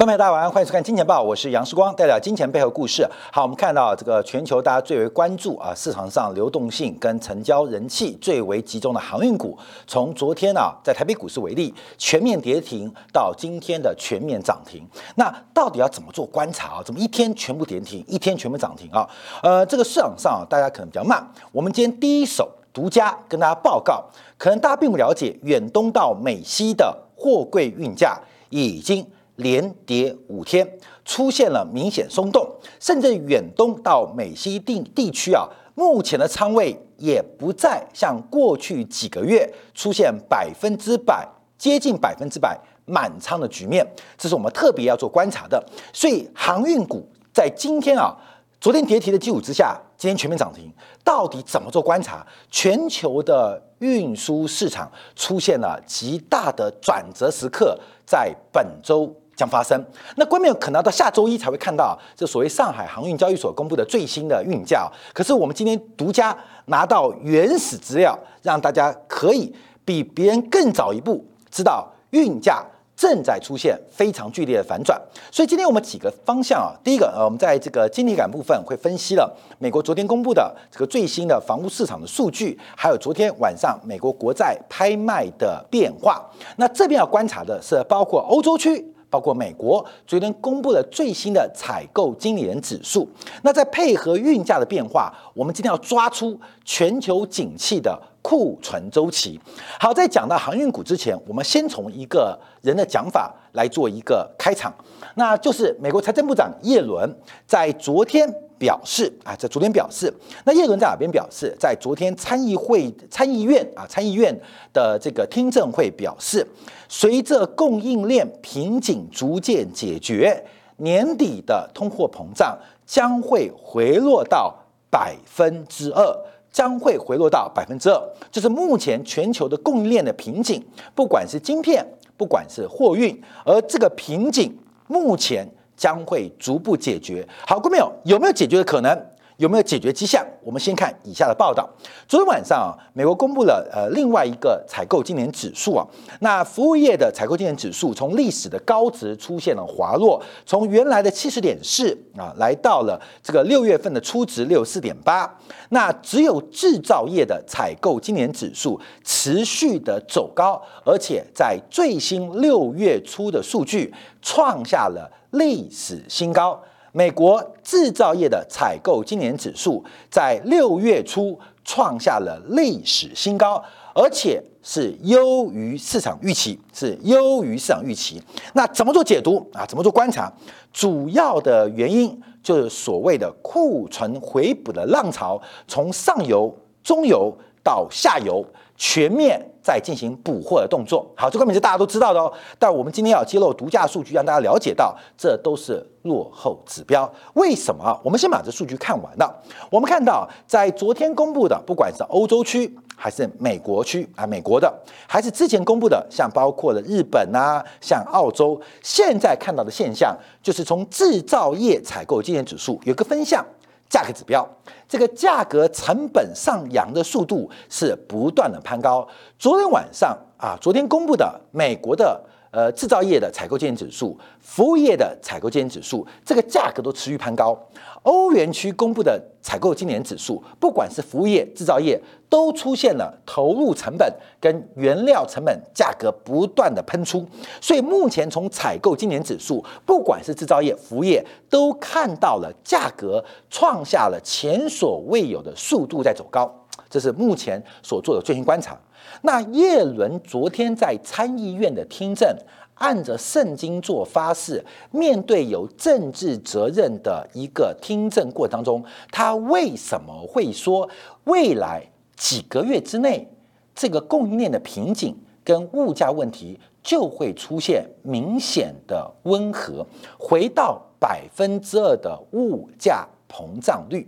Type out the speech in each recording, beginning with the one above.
观众朋友大家晚上欢迎收看《金钱报》，我是杨世光，带来金钱背后故事。好，我们看到这个全球大家最为关注啊，市场上流动性跟成交人气最为集中的航运股，从昨天啊在台北股市为例，全面跌停到今天的全面涨停。那到底要怎么做观察？啊？怎么一天全部跌停，一天全部涨停？啊？呃，这个市场上大家可能比较慢，我们今天第一手独家跟大家报告，可能大家并不了解，远东到美西的货柜运价已经。连跌五天，出现了明显松动，甚至远东到美西地地区啊，目前的仓位也不再像过去几个月出现百分之百、接近百分之百满仓的局面，这是我们特别要做观察的。所以航运股在今天啊，昨天跌停的基础之下，今天全面涨停，到底怎么做观察？全球的运输市场出现了极大的转折时刻，在本周。将发生，那关键可能要到下周一才会看到这所谓上海航运交易所公布的最新的运价。可是我们今天独家拿到原始资料，让大家可以比别人更早一步知道运价。正在出现非常剧烈的反转，所以今天我们几个方向啊，第一个呃，我们在这个经济感部分会分析了美国昨天公布的这个最新的房屋市场的数据，还有昨天晚上美国国债拍卖的变化。那这边要观察的是包括欧洲区。包括美国昨天公布了最新的采购经理人指数，那在配合运价的变化，我们今天要抓出全球景气的库存周期。好，在讲到航运股之前，我们先从一个人的讲法来做一个开场，那就是美国财政部长耶伦在昨天。表示啊，在昨天表示，那叶伦在哪边表示？在昨天参议会参议院啊，参议院的这个听证会表示，随着供应链瓶颈逐渐解决，年底的通货膨胀将会回落到百分之二，将会回落到百分之二，就是目前全球的供应链的瓶颈，不管是晶片，不管是货运，而这个瓶颈目前。将会逐步解决。好，各位朋友，有没有解决的可能？有没有解决迹象？我们先看以下的报道。昨天晚上啊，美国公布了呃另外一个采购今年指数啊，那服务业的采购今年指数从历史的高值出现了滑落，从原来的七十点四啊，来到了这个六月份的初值六十四点八。那只有制造业的采购今年指数持续的走高，而且在最新六月初的数据创下了历史新高。美国制造业的采购今年指数在六月初创下了历史新高，而且是优于市场预期，是优于市场预期。那怎么做解读啊？怎么做观察？主要的原因就是所谓的库存回补的浪潮，从上游、中游到下游。全面在进行补货的动作，好，这个名是大家都知道的哦。但我们今天要揭露独家数据，让大家了解到，这都是落后指标。为什么？我们先把这数据看完了。我们看到，在昨天公布的，不管是欧洲区还是美国区啊，美国的，还是之前公布的，像包括了日本啊，像澳洲，现在看到的现象，就是从制造业采购经验指数有个分项。价格指标，这个价格成本上扬的速度是不断的攀高。昨天晚上啊，昨天公布的美国的。呃，制造业的采购经理指数、服务业的采购经理指数，这个价格都持续攀高。欧元区公布的采购经理指数，不管是服务业、制造业，都出现了投入成本跟原料成本价格不断的喷出。所以目前从采购经理指数，不管是制造业、服务业，都看到了价格创下了前所未有的速度在走高。这是目前所做的最新观察。那叶伦昨天在参议院的听证，按着圣经做发誓，面对有政治责任的一个听证过程当中，他为什么会说未来几个月之内，这个供应链的瓶颈跟物价问题就会出现明显的温和，回到百分之二的物价膨胀率？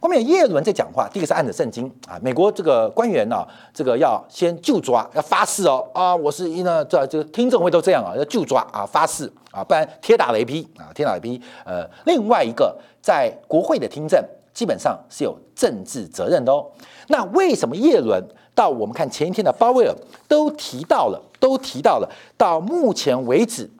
后面叶伦在讲话，第一个是按着圣经啊，美国这个官员呢，这个要先就抓，要发誓哦啊，我是因呢这这听证会都这样啊，要就抓啊，发誓啊，不然铁打雷劈啊，铁打雷劈。呃，另外一个在国会的听证，基本上是有政治责任的哦。那为什么叶伦到我们看前一天的鲍威尔都提到了，都提到了，到目前为止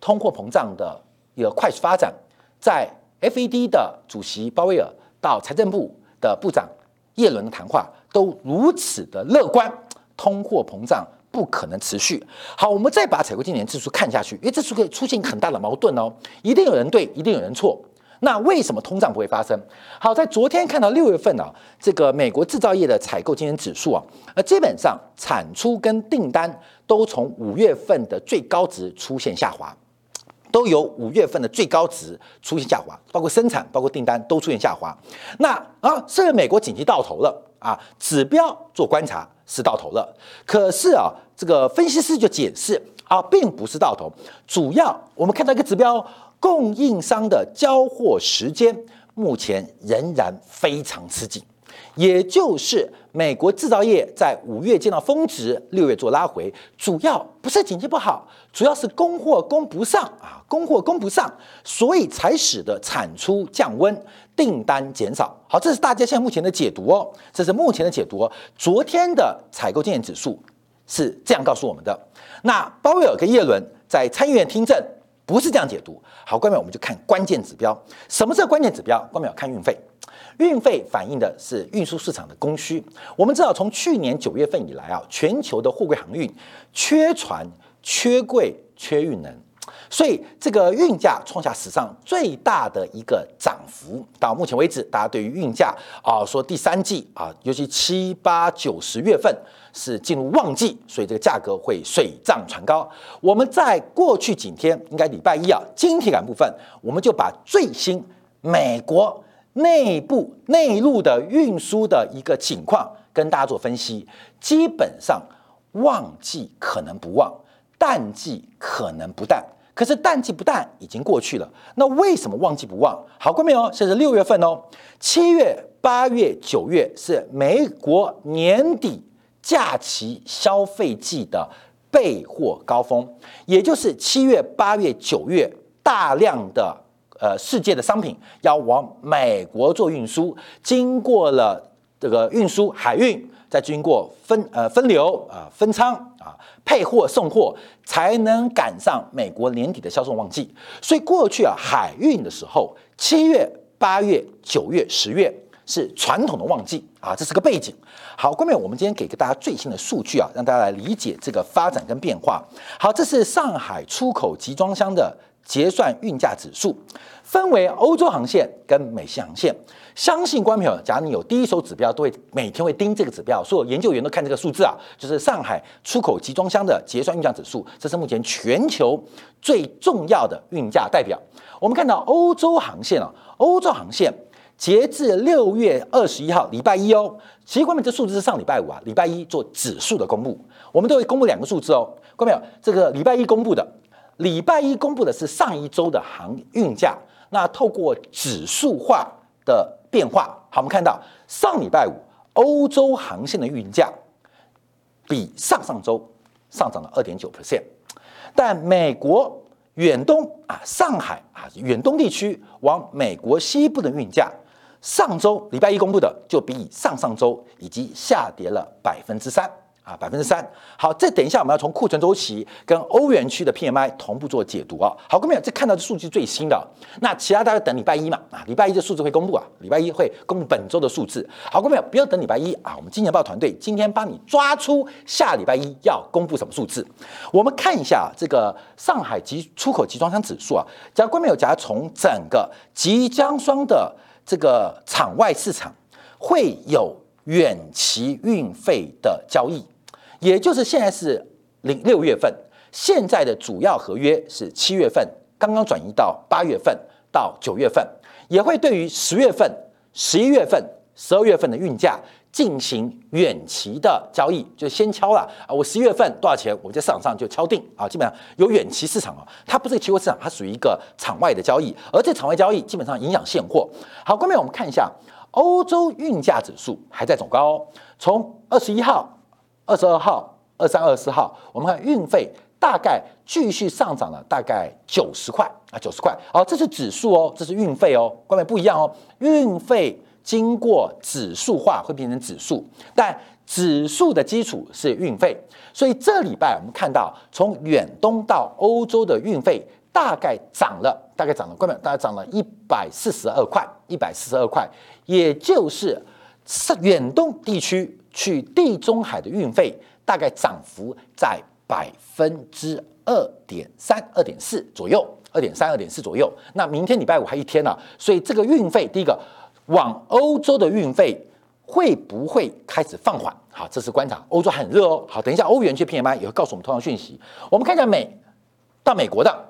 通货膨胀的一个快速发展，在 FED 的主席鲍威尔到财政部的部长耶伦的谈话都如此的乐观，通货膨胀不可能持续。好，我们再把采购经理人指数看下去，因为这是会出现很大的矛盾哦，一定有人对，一定有人错。那为什么通胀不会发生？好，在昨天看到六月份啊，这个美国制造业的采购经理指数啊，呃，基本上产出跟订单都从五月份的最高值出现下滑，都有五月份的最高值出现下滑，包括生产、包括订单都出现下滑。那啊，是美国紧急到头了啊？指标做观察是到头了，可是啊，这个分析师就解释啊，并不是到头，主要我们看到一个指标。供应商的交货时间目前仍然非常吃紧，也就是美国制造业在五月见到峰值，六月做拉回，主要不是经济不好，主要是供货供不上啊，供货供不上，所以才使得产出降温，订单减少。好，这是大家现在目前的解读哦，这是目前的解读。昨天的采购经验指数是这样告诉我们的。那鲍威尔跟耶伦在参议院听证。不是这样解读。好，关淼，我们就看关键指标。什么是关键指标？关淼看运费，运费反映的是运输市场的供需。我们知道，从去年九月份以来啊，全球的货柜航运缺船、缺柜、缺运能。所以这个运价创下史上最大的一个涨幅。到目前为止，大家对于运价啊，说第三季啊，尤其七八九十月份是进入旺季，所以这个价格会水涨船高。我们在过去几天，应该礼拜一啊，晶体感部分，我们就把最新美国内部内陆的运输的一个情况跟大家做分析。基本上旺季可能不旺，淡季可能不淡。可是淡季不淡已经过去了，那为什么旺季不旺？好，过没有？现在六月份哦，七月、八月、九月是美国年底假期消费季的备货高峰，也就是七月、八月、九月大量的呃世界的商品要往美国做运输，经过了这个运输海运。再经过分呃分流啊分仓啊配货送货，才能赶上美国年底的销售旺季。所以过去啊海运的时候，七月、八月、九月、十月是传统的旺季啊，这是个背景。好，后面我们今天给个大家最新的数据啊，让大家来理解这个发展跟变化。好，这是上海出口集装箱的结算运价指数，分为欧洲航线跟美西航线。相信观众朋友，假如你有第一手指标，都会每天会盯这个指标。所有研究员都看这个数字啊，就是上海出口集装箱的结算运价指数，这是目前全球最重要的运价代表。我们看到欧洲航线啊，欧洲航线截至六月二十一号礼拜一哦，其实关面这数字是上礼拜五啊，礼拜一做指数的公布，我们都会公布两个数字哦。观众朋友，这个礼拜一公布的，礼拜一公布的是上一周的航运价，那透过指数化的。变化好，我们看到上礼拜五欧洲航线的运价比上上周上涨了二点九 percent，但美国远东啊，上海啊，远东地区往美国西部的运价，上周礼拜一公布的就比上上周已经下跌了百分之三。啊，百分之三。好，这等一下我们要从库存周期跟欧元区的 PMI 同步做解读啊。好，各位这看到的数据最新的，那其他大家等礼拜一嘛。啊，礼拜一的数字会公布啊，礼拜一会公布本周的数字。好，各位不要等礼拜一啊，我们金钱报团队今天帮你抓出下礼拜一要公布什么数字。我们看一下这个上海集出口集装箱指数啊，假如各位有，假如从整个集装箱的这个场外市场会有远期运费的交易。也就是现在是零六月份，现在的主要合约是七月份，刚刚转移到八月份到九月份，也会对于十月份、十一月份、十二月份的运价进行远期的交易，就先敲了啊，我十一月份多少钱，我在市场上就敲定啊，基本上有远期市场啊，它不是期货市场，它属于一个场外的交易，而这场外交易基本上影响现货。好，后面我们看一下欧洲运价指数还在走高，从二十一号。二十二号、二三、二四号，我们看运费大概继续上涨了，大概九十块啊，九十块。好，这是指数哦，这是运费哦，关键不一样哦。运费经过指数化会变成指数，但指数的基础是运费，所以这礼拜我们看到从远东到欧洲的运费大概涨了，大概涨了，各位，大概涨了一百四十二块，一百四十二块，也就是是远东地区去地中海的运费大概涨幅在百分之二点三、二点四左右，二点三、二点四左右。那明天礼拜五还一天呢，所以这个运费，第一个往欧洲的运费会不会开始放缓？好，这是观察。欧洲很热哦。好，等一下欧元区 PMI 也会告诉我们同样讯息。我们看一下美到美国的。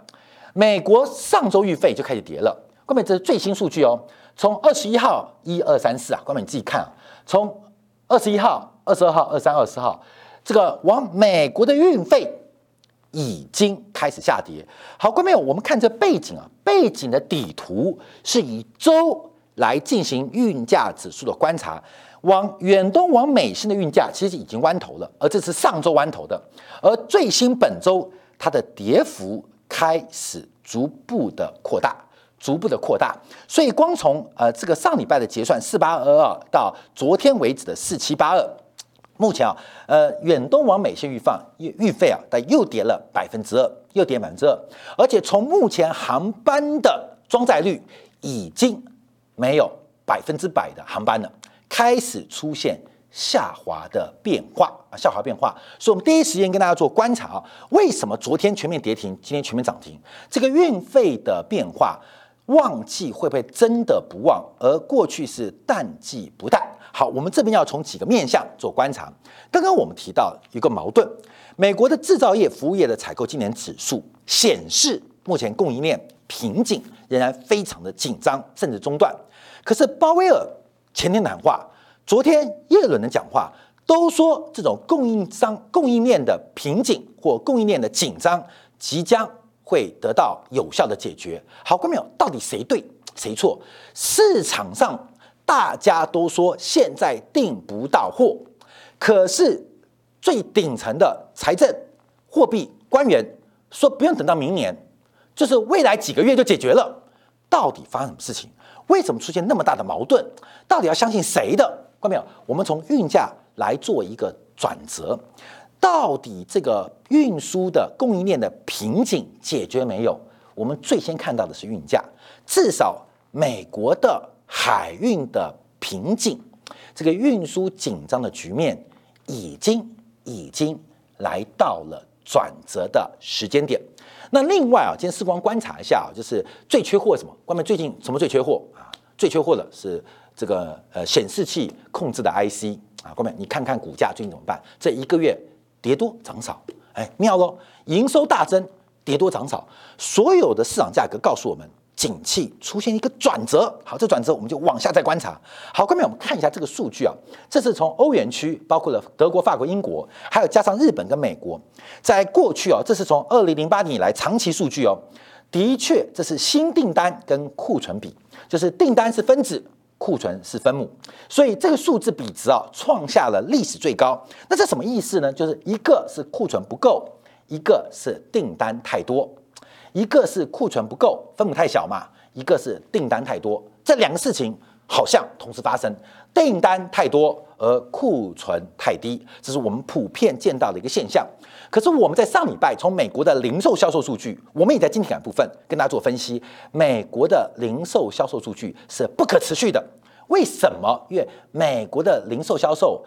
美国上周运费就开始跌了，关美这是最新数据哦。从二十一号一二三四啊，关美你自己看啊。从二十一号、二十二号、二三、二四号，这个往美国的运费已经开始下跌。好，关美我们看这背景啊，背景的底图是以周来进行运价指数的观察，往远东往美新的运价其实已经弯头了，而这是上周弯头的，而最新本周它的跌幅。开始逐步的扩大，逐步的扩大，所以光从呃这个上礼拜的结算四八二二到昨天为止的四七八二，目前啊呃远东往美线预放预预费啊，但又跌了百分之二，又跌百分之二，而且从目前航班的装载率已经没有百分之百的航班了，开始出现。下滑的变化啊，下滑变化，所以我们第一时间跟大家做观察啊，为什么昨天全面跌停，今天全面涨停？这个运费的变化，旺季会不会真的不旺？而过去是淡季不淡。好，我们这边要从几个面向做观察。刚刚我们提到一个矛盾，美国的制造业、服务业的采购今年指数显示，目前供应链瓶颈仍然非常的紧张，甚至中断。可是鲍威尔前天谈话。昨天耶伦的讲话都说，这种供应商供应链的瓶颈或供应链的紧张即将会得到有效的解决。好，观众朋友，到底谁对谁错？市场上大家都说现在订不到货，可是最顶层的财政货币官员说不用等到明年，就是未来几个月就解决了。到底发生什么事情？为什么出现那么大的矛盾？到底要相信谁的？看到没有？我们从运价来做一个转折，到底这个运输的供应链的瓶颈解决没有？我们最先看到的是运价，至少美国的海运的瓶颈，这个运输紧张的局面已经已经来到了转折的时间点。那另外啊，今天时光观察一下啊，就是最缺货什么？关门最近什么最缺货啊？最缺货的是。这个呃显示器控制的 IC 啊，各位你看看股价最近怎么办？这一个月跌多涨少，哎，妙喽！营收大增，跌多涨少，所有的市场价格告诉我们，景气出现一个转折。好，这转折我们就往下再观察。好，各位我们看一下这个数据啊，这是从欧元区，包括了德国、法国、英国，还有加上日本跟美国，在过去啊，这是从二零零八年以来长期数据哦，的确这是新订单跟库存比，就是订单是分子。库存是分母，所以这个数字比值啊创下了历史最高。那这什么意思呢？就是一个是库存不够，一个是订单太多。一个是库存不够，分母太小嘛；一个是订单太多，这两个事情好像同时发生。订单太多而库存太低，这是我们普遍见到的一个现象。可是我们在上礼拜从美国的零售销售数据，我们也在晶体感部分跟大家做分析。美国的零售销售数据是不可持续的，为什么？因为美国的零售销售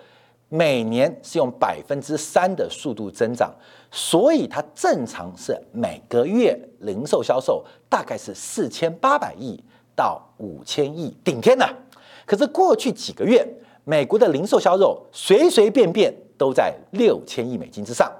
每年是用百分之三的速度增长，所以它正常是每个月零售销售大概是四千八百亿到五千亿顶天的。可是过去几个月，美国的零售销售随随便便都在六千亿美金之上。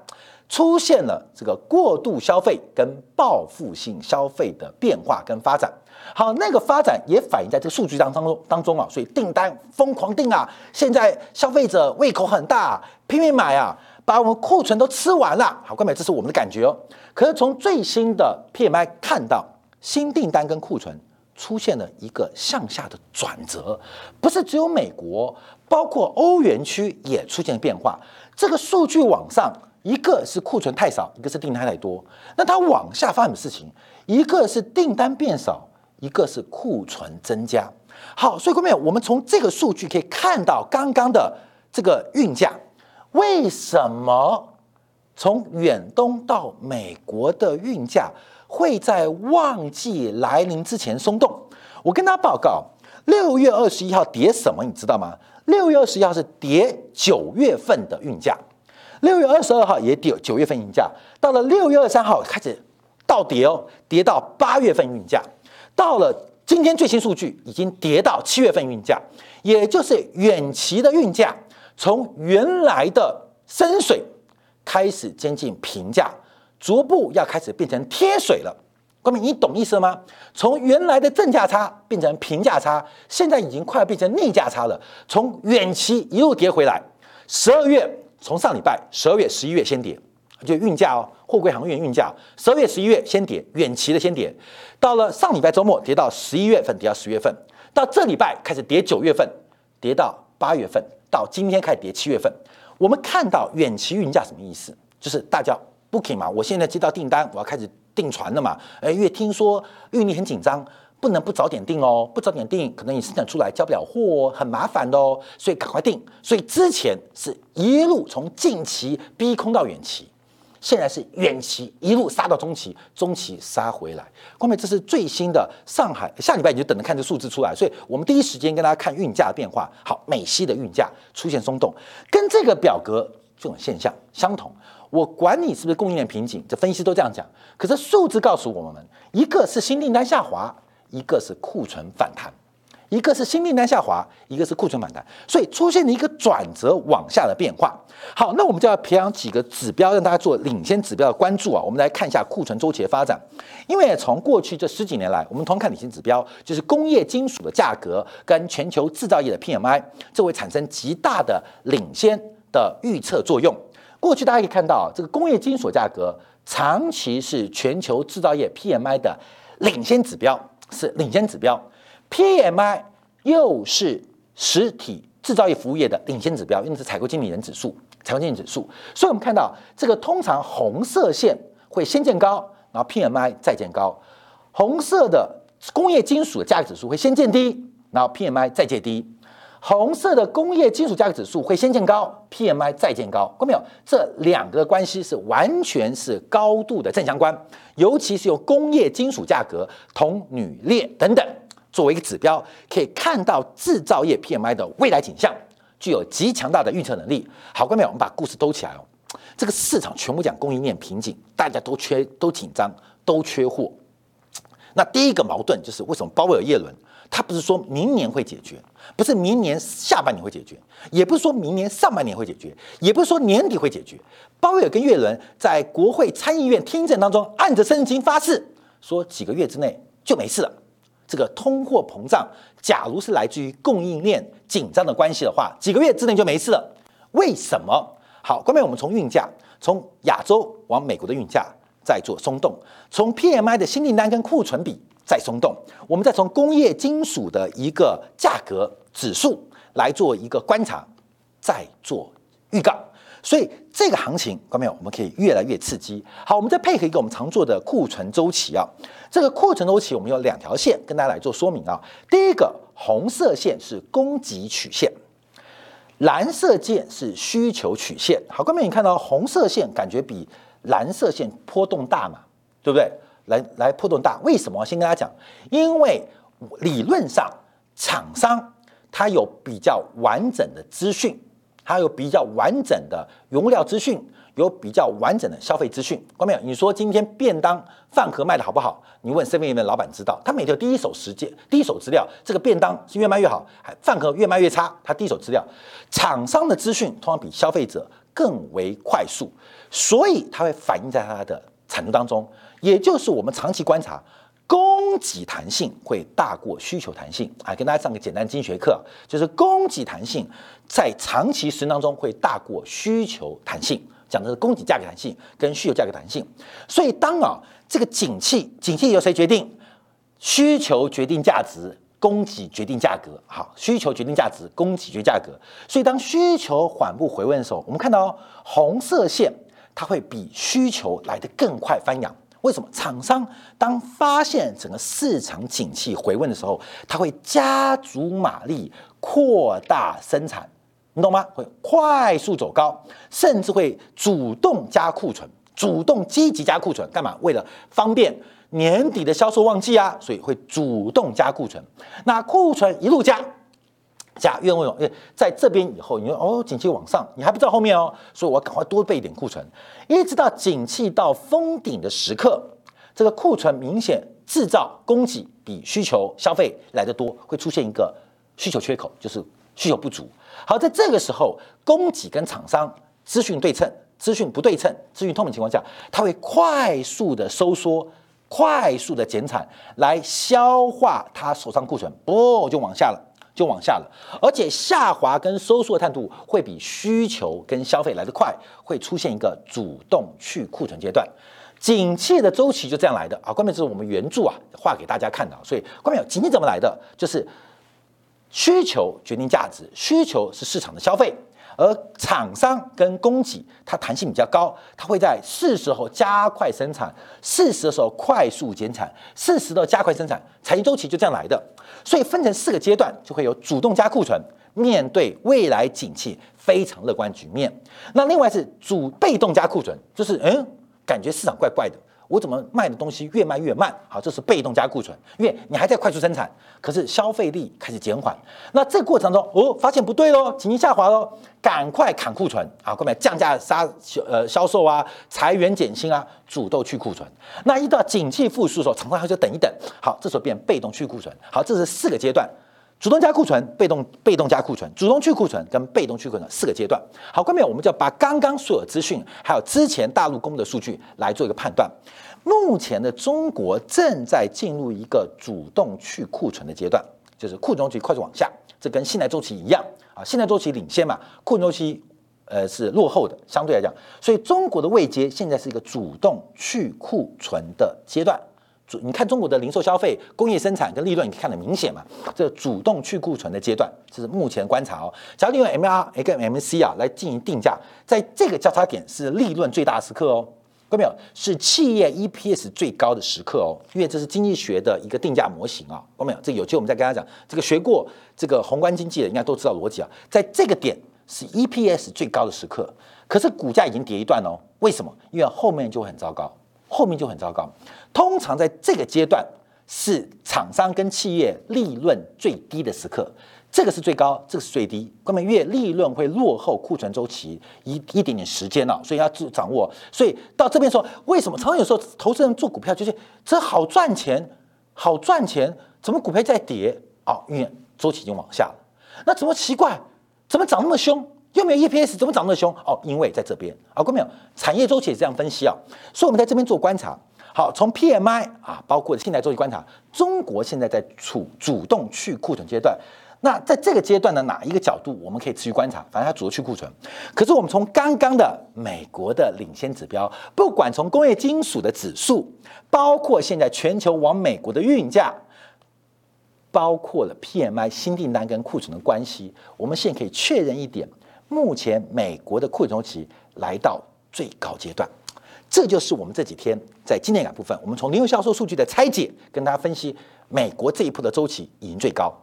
出现了这个过度消费跟报复性消费的变化跟发展，好，那个发展也反映在这个数据当当中当中啊，所以订单疯狂订啊，现在消费者胃口很大，拼命买啊，把我们库存都吃完了。好，各位，这是我们的感觉哦。可是从最新的 PMI 看到，新订单跟库存出现了一个向下的转折，不是只有美国，包括欧元区也出现了变化，这个数据往上。一个是库存太少，一个是订单太多。那它往下发生的事情？一个是订单变少，一个是库存增加。好，所以各位，我们从这个数据可以看到，刚刚的这个运价为什么从远东到美国的运价会在旺季来临之前松动。我跟大家报告，六月二十一号跌什么，你知道吗？六月二十一号是跌九月份的运价，六月二十二号也跌九月份运价，到了六月二十三号开始倒跌哦，跌到八月份运价，到了今天最新数据已经跌到七月份运价，也就是远期的运价从原来的深水开始接近平价。逐步要开始变成贴水了，各位，你懂意思吗？从原来的正价差变成平价差，现在已经快要变成逆价差了。从远期一路跌回来，十二月从上礼拜十二月、十一月先跌，就运价哦，货柜航运运价，十二月、十一月先跌，远期的先跌，到了上礼拜周末跌到十一月份，跌到十月份，到这礼拜开始跌九月份，跌到八月份，到今天开始跌七月份。我们看到远期运价什么意思？就是大家。Booking 嘛，我现在接到订单，我要开始订船了嘛。哎，因为听说运力很紧张，不能不早点订哦，不早点订，可能你生产出来交不了货，很麻烦的哦。所以赶快订。所以之前是一路从近期逼空到远期，现在是远期一路杀到中期，中期杀回来。光妹，这是最新的上海，下礼拜你就等着看这数字出来。所以我们第一时间跟大家看运价变化。好，美西的运价出现松动，跟这个表格这种现象相同。我管你是不是供应链瓶颈，这分析都这样讲。可是数字告诉我们，一个是新订单下滑，一个是库存反弹；一个是新订单下滑，一个是库存反弹。所以出现了一个转折往下的变化。好，那我们就要培养几个指标，让大家做领先指标的关注啊。我们来看一下库存周期的发展。因为从过去这十几年来，我们同看领先指标，就是工业金属的价格跟全球制造业的 PMI，这会产生极大的领先的预测作用。过去大家可以看到，这个工业金属价格长期是全球制造业 PMI 的领先指标，是领先指标。PMI 又是实体制造业服务业的领先指标，因为是采购经理人指数，采购经理指数。所以我们看到这个通常红色线会先见高，然后 PMI 再见高；红色的工业金属的价格指数会先见低，然后 PMI 再见低。红色的工业金属价格指数会先见高，PMI 再见高，看到没有？这两个关系是完全是高度的正相关，尤其是用工业金属价格、铜、铝、镍等等作为一个指标，可以看到制造业 PMI 的未来景象，具有极强大的预测能力。好，观众朋友，我们把故事兜起来哦。这个市场全部讲供应链瓶颈，大家都缺、都紧张、都缺货。那第一个矛盾就是为什么鲍威尔耶伦？他不是说明年会解决，不是明年下半年会解决，也不是说明年上半年会解决，也不是说年底会解决。鲍威尔跟耶伦在国会参议院听证当中按着圣经发誓，说几个月之内就没事了。这个通货膨胀，假如是来自于供应链紧张的关系的话，几个月之内就没事了。为什么？好，关面我们从运价，从亚洲往美国的运价在做松动，从 PMI 的新订单跟库存比。再松动，我们再从工业金属的一个价格指数来做一个观察，再做预告。所以这个行情，看到没有？我们可以越来越刺激。好，我们再配合一个我们常做的库存周期啊。这个库存周期，我们有两条线跟大家来做说明啊。第一个红色线是供给曲线，蓝色线是需求曲线。好，各位你看到红色线感觉比蓝色线波动大嘛？对不对？来来波动大，为什么？先跟大家讲，因为理论上厂商它有比较完整的资讯，它有比较完整的原料资讯，有比较完整的消费资讯。看到没有？你说今天便当饭盒卖的好不好？你问身边有没有老板知道，他每天第一手实践、第一手资料，这个便当是越卖越好，还饭盒越卖越差，他第一手资料。厂商的资讯通常比消费者更为快速，所以它会反映在它的产出当中。也就是我们长期观察，供给弹性会大过需求弹性啊！跟大家上个简单经济学课，就是供给弹性在长期时间当中会大过需求弹性，讲的是供给价格弹性跟需求价格弹性。所以当啊这个景气，景气由谁决定？需求决定价值，供给决定价格。好，需求决定价值，供给决定价格。所以当需求缓步回温的时候，我们看到红色线它会比需求来得更快翻扬。为什么厂商当发现整个市场景气回温的时候，它会加足马力扩大生产，你懂吗？会快速走高，甚至会主动加库存。主动积极加库存，干嘛？为了方便年底的销售旺季啊，所以会主动加库存。那库存一路加，加，因为因在这边以后，你说哦，景气往上，你还不知道后面哦，所以我赶快多备一点库存，一直到景气到封顶的时刻，这个库存明显制造供给比需求消费来得多，会出现一个需求缺口，就是需求不足。好，在这个时候，供给跟厂商资讯对称。资讯不对称、资讯透明情况下，它会快速的收缩、快速的减产来消化它手上库存，不就往下了，就往下了。而且下滑跟收缩的态度会比需求跟消费来得快，会出现一个主动去库存阶段。景气的周期就这样来的啊！关键是我们原著啊画给大家看的，所以关键景气怎么来的，就是需求决定价值，需求是市场的消费。而厂商跟供给，它弹性比较高，它会在适时候加快生产，适时的时候快速减产，适时的加快生产，产业周期就这样来的。所以分成四个阶段，就会有主动加库存，面对未来景气非常乐观局面。那另外是主被动加库存，就是嗯，感觉市场怪怪的。我怎么卖的东西越卖越慢？好，这是被动加库存，因为你还在快速生产，可是消费力开始减缓。那这个过程中，哦，发现不对喽，经济下滑喽，赶快砍库存啊，各位降价杀呃销售啊，裁员减薪啊，主动去库存。那一到景气复苏的时候，厂商还就等一等。好，这时候变被动去库存。好，这是四个阶段。主动加库存，被动被动加库存，主动去库存跟被动去库存四个阶段。好，关面我们就要把刚刚所有资讯，还有之前大陆公布的数据来做一个判断。目前的中国正在进入一个主动去库存的阶段，就是库存周期快速往下，这跟信贷周期一样啊。信贷周期领先嘛，库存周期呃是落后的，相对来讲，所以中国的位阶现在是一个主动去库存的阶段。主，你看中国的零售消费、工业生产跟利润，你看得明显嘛？这主动去库存的阶段，这是目前观察哦。只要利用 M R 跟 M C 啊来进行定价，在这个交叉点是利润最大的时刻哦。看到没有？是企业 E P S 最高的时刻哦，因为这是经济学的一个定价模型啊。看到没有？这有机会我们再跟大家讲，这个学过这个宏观经济的应该都知道逻辑啊。在这个点是 E P S 最高的时刻，可是股价已经跌一段哦。为什么？因为后面就很糟糕。后面就很糟糕。通常在这个阶段是厂商跟企业利润最低的时刻，这个是最高，这个是最低。关键越利润会落后库存周期一一点点时间了，所以要掌握。所以到这边说，为什么常常有时候投资人做股票就是这好赚钱，好赚钱，怎么股票在跌？哦，因为周期已经往下了。那怎么奇怪？怎么涨那么凶？又没有 EPS，怎么涨那么凶？哦，因为在这边啊，各位没有产业周期也是这样分析啊，所以我们在这边做观察。好，从 PMI 啊，包括现在周期观察，中国现在在处主动去库存阶段。那在这个阶段的哪一个角度，我们可以持续观察？反正它主动去库存。可是我们从刚刚的美国的领先指标，不管从工业金属的指数，包括现在全球往美国的运价，包括了 PMI 新订单跟库存的关系，我们现在可以确认一点。目前美国的库存周期来到最高阶段，这就是我们这几天在经典感部分，我们从零售销售数据的拆解，跟大家分析，美国这一波的周期已经最高。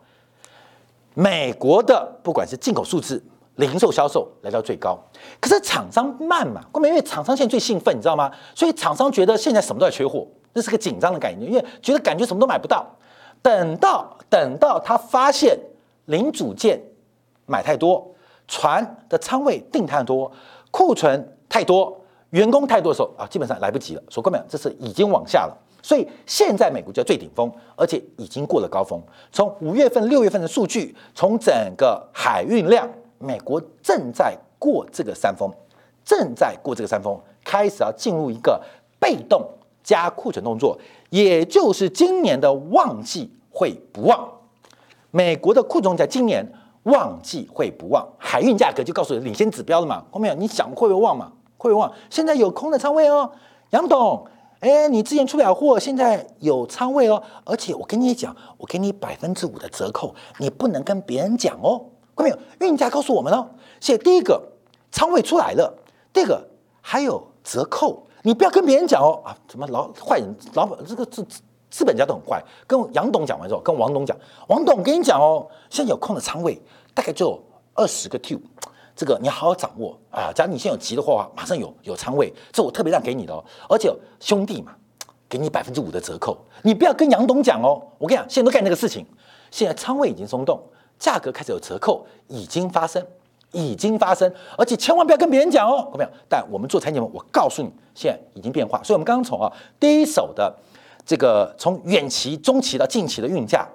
美国的不管是进口数字、零售销售来到最高，可是厂商慢嘛，关键因为厂商现在最兴奋，你知道吗？所以厂商觉得现在什么都在缺货，这是个紧张的概念，因为觉得感觉什么都买不到。等到等到他发现零组件买太多。船的仓位订太多，库存太多，员工太多的时候啊，基本上来不及了。说过没有？这是已经往下了。所以现在美国叫最顶峰，而且已经过了高峰。从五月份、六月份的数据，从整个海运量，美国正在过这个山峰，正在过这个山峰，开始要进入一个被动加库存动作，也就是今年的旺季会不旺。美国的库存在今年。旺季会不旺，海运价格就告诉你领先指标了嘛？后面你想会不会旺嘛？会不会旺？现在有空的仓位哦，杨董，哎，你之前出不了货，现在有仓位哦，而且我跟你讲，我给你百分之五的折扣，你不能跟别人讲哦。看到没有？运价告诉我们哦，写第一个仓位出来了，第二个还有折扣，你不要跟别人讲哦啊，怎么老坏人老板这个这。资本家都很坏，跟杨董讲完之后，跟王董讲，王董跟你讲哦，现在有空的仓位大概就二十个 Q，这个你好好掌握啊。假如你现在有急的话，马上有有仓位，这我特别让给你的哦。而且兄弟嘛，给你百分之五的折扣，你不要跟杨董讲哦。我跟你讲，现在都干这个事情，现在仓位已经松动，价格开始有折扣，已经发生，已经发生，而且千万不要跟别人讲哦。有没有？但我们做财经节目，我告诉你，现在已经变化。所以，我们刚刚从啊第一手的这个从远期、中期到近期的运价，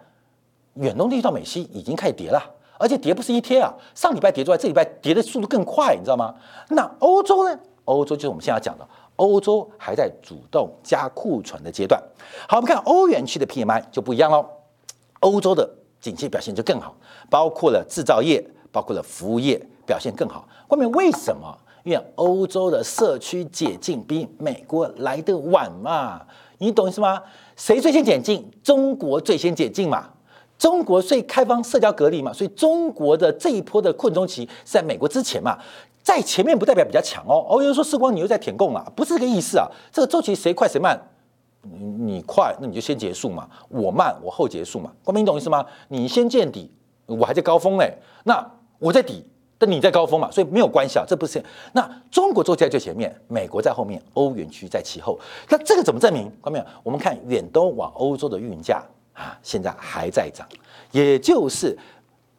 远东地区到美西已经开始跌了。而且跌不是一天啊，上礼拜跌出来，这礼拜跌的速度更快，你知道吗？那欧洲呢？欧洲就是我们现在讲的，欧洲还在主动加库存的阶段。好，我们看欧元区的 PMI 就不一样喽，欧洲的景气表现就更好，包括了制造业，包括了服务业表现更好。后面为什么？因为欧洲的社区解禁比美国来得晚嘛，你懂意思吗？谁最先解禁？中国最先解禁嘛。中国最开放社交隔离嘛，所以中国的这一波的困中期是在美国之前嘛，在前面不代表比较强哦。哦，有人说时光你又在舔供了，不是这个意思啊。这个周期谁快谁慢，你快那你就先结束嘛，我慢我后结束嘛。光明你懂意思吗？你先见底，我还在高峰嘞，那我在底，但你在高峰嘛，所以没有关系啊，这不是。那中国坐在最前面，美国在后面，欧元区在其后。那这个怎么证明？看没有，我们看远东往欧洲的运价。啊，现在还在涨，也就是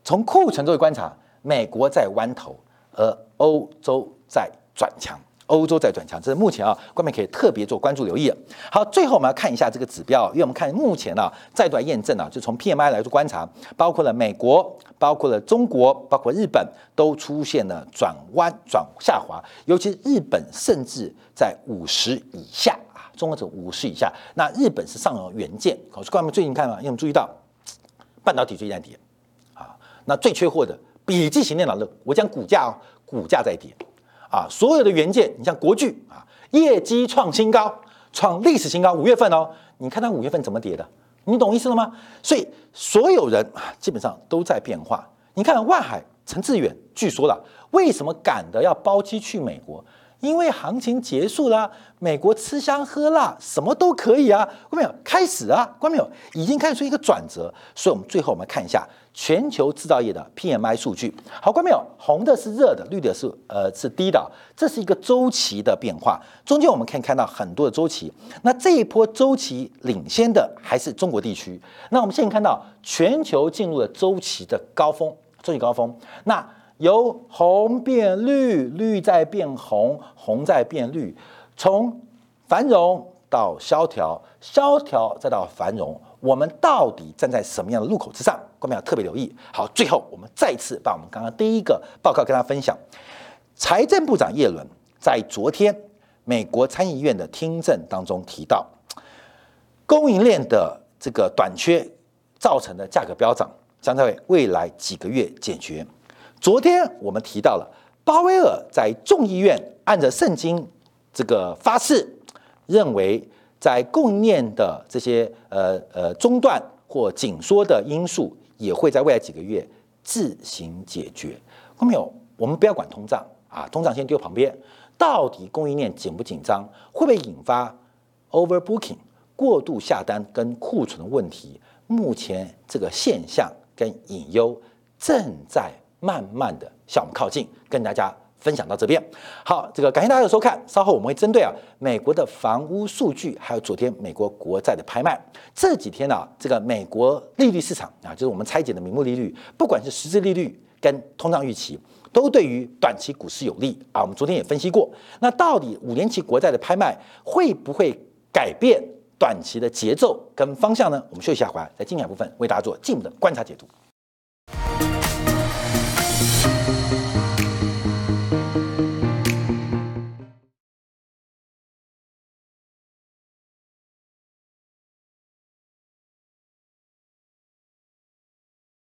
从库存作为观察，美国在弯头，而欧洲在转强，欧洲在转强，这是目前啊，观众可以特别做关注留意。好，最后我们要看一下这个指标，因为我们看目前呢，再度来验证啊，就从 PMI 来做观察，包括了美国，包括了中国，包括日本，都出现了转弯、转下滑，尤其日本，甚至在五十以下啊。中国者五十以下，那日本是上有元件。可是，观众最近看嘛，因为我们注意到半导体最近在跌啊，那最缺货的笔记型电脑的，我讲股价哦，股价在跌啊，所有的元件，你像国巨啊，业绩创新高，创历史新高，五月份哦，你看它五月份怎么跌的，你懂意思了吗？所以所有人啊，基本上都在变化。你看万海、陈志远，据说了，为什么赶的要包机去美国？因为行情结束了，美国吃香喝辣，什么都可以啊，关没有？开始啊，关没有？已经开始出一个转折，所以我们最后我们看一下全球制造业的 PMI 数据。好，关没有？红的是热的，绿的是呃是低的，这是一个周期的变化。中间我们可以看到很多的周期，那这一波周期领先的还是中国地区。那我们现在看到全球进入了周期的高峰，周期高峰。那由红变绿，绿在变红，红在变绿，从繁荣到萧条，萧条再到繁荣，我们到底站在什么样的路口之上？各位要特别留意。好，最后我们再次把我们刚刚第一个报告跟大家分享。财政部长耶伦在昨天美国参议院的听证当中提到，供应链的这个短缺造成的价格飙涨，将在未来几个月解决。昨天我们提到了鲍威尔在众议院按着圣经这个发誓，认为在供应链的这些呃呃中断或紧缩的因素，也会在未来几个月自行解决。后面有我们不要管通胀啊，通胀先丢旁边。到底供应链紧不紧张，会不会引发 overbooking 过度下单跟库存的问题？目前这个现象跟隐忧正在。慢慢的向我们靠近，跟大家分享到这边。好，这个感谢大家的收看。稍后我们会针对啊美国的房屋数据，还有昨天美国国债的拍卖，这几天呢，这个美国利率市场啊，就是我们拆解的名目利率，不管是实质利率跟通胀预期，都对于短期股市有利啊。我们昨天也分析过，那到底五年期国债的拍卖会不会改变短期的节奏跟方向呢？我们休息一下，回来在精彩部分为大家做进一步的观察解读。